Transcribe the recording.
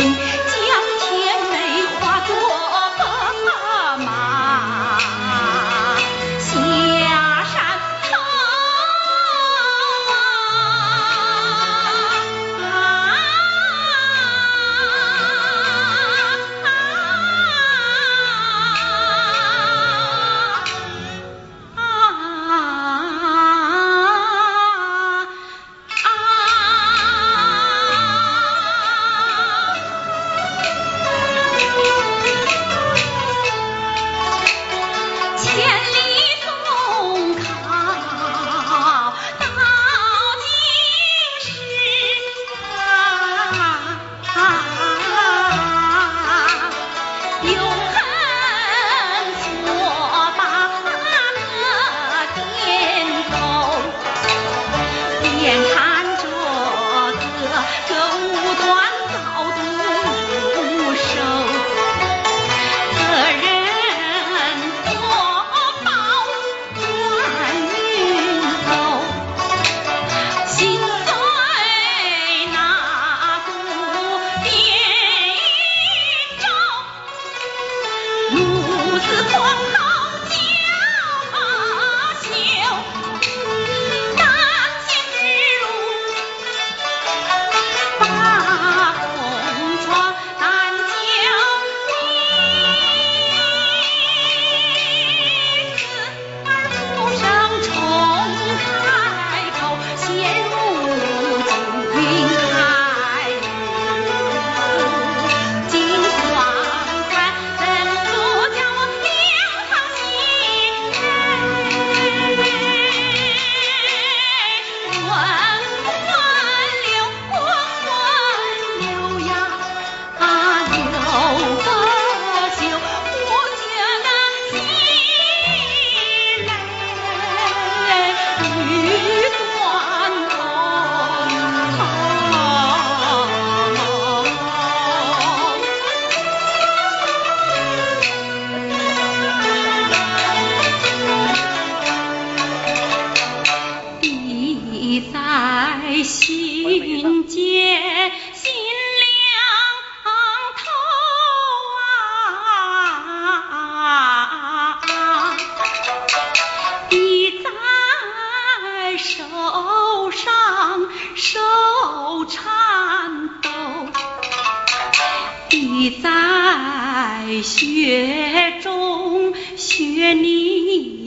open 死光！在雪中雪泥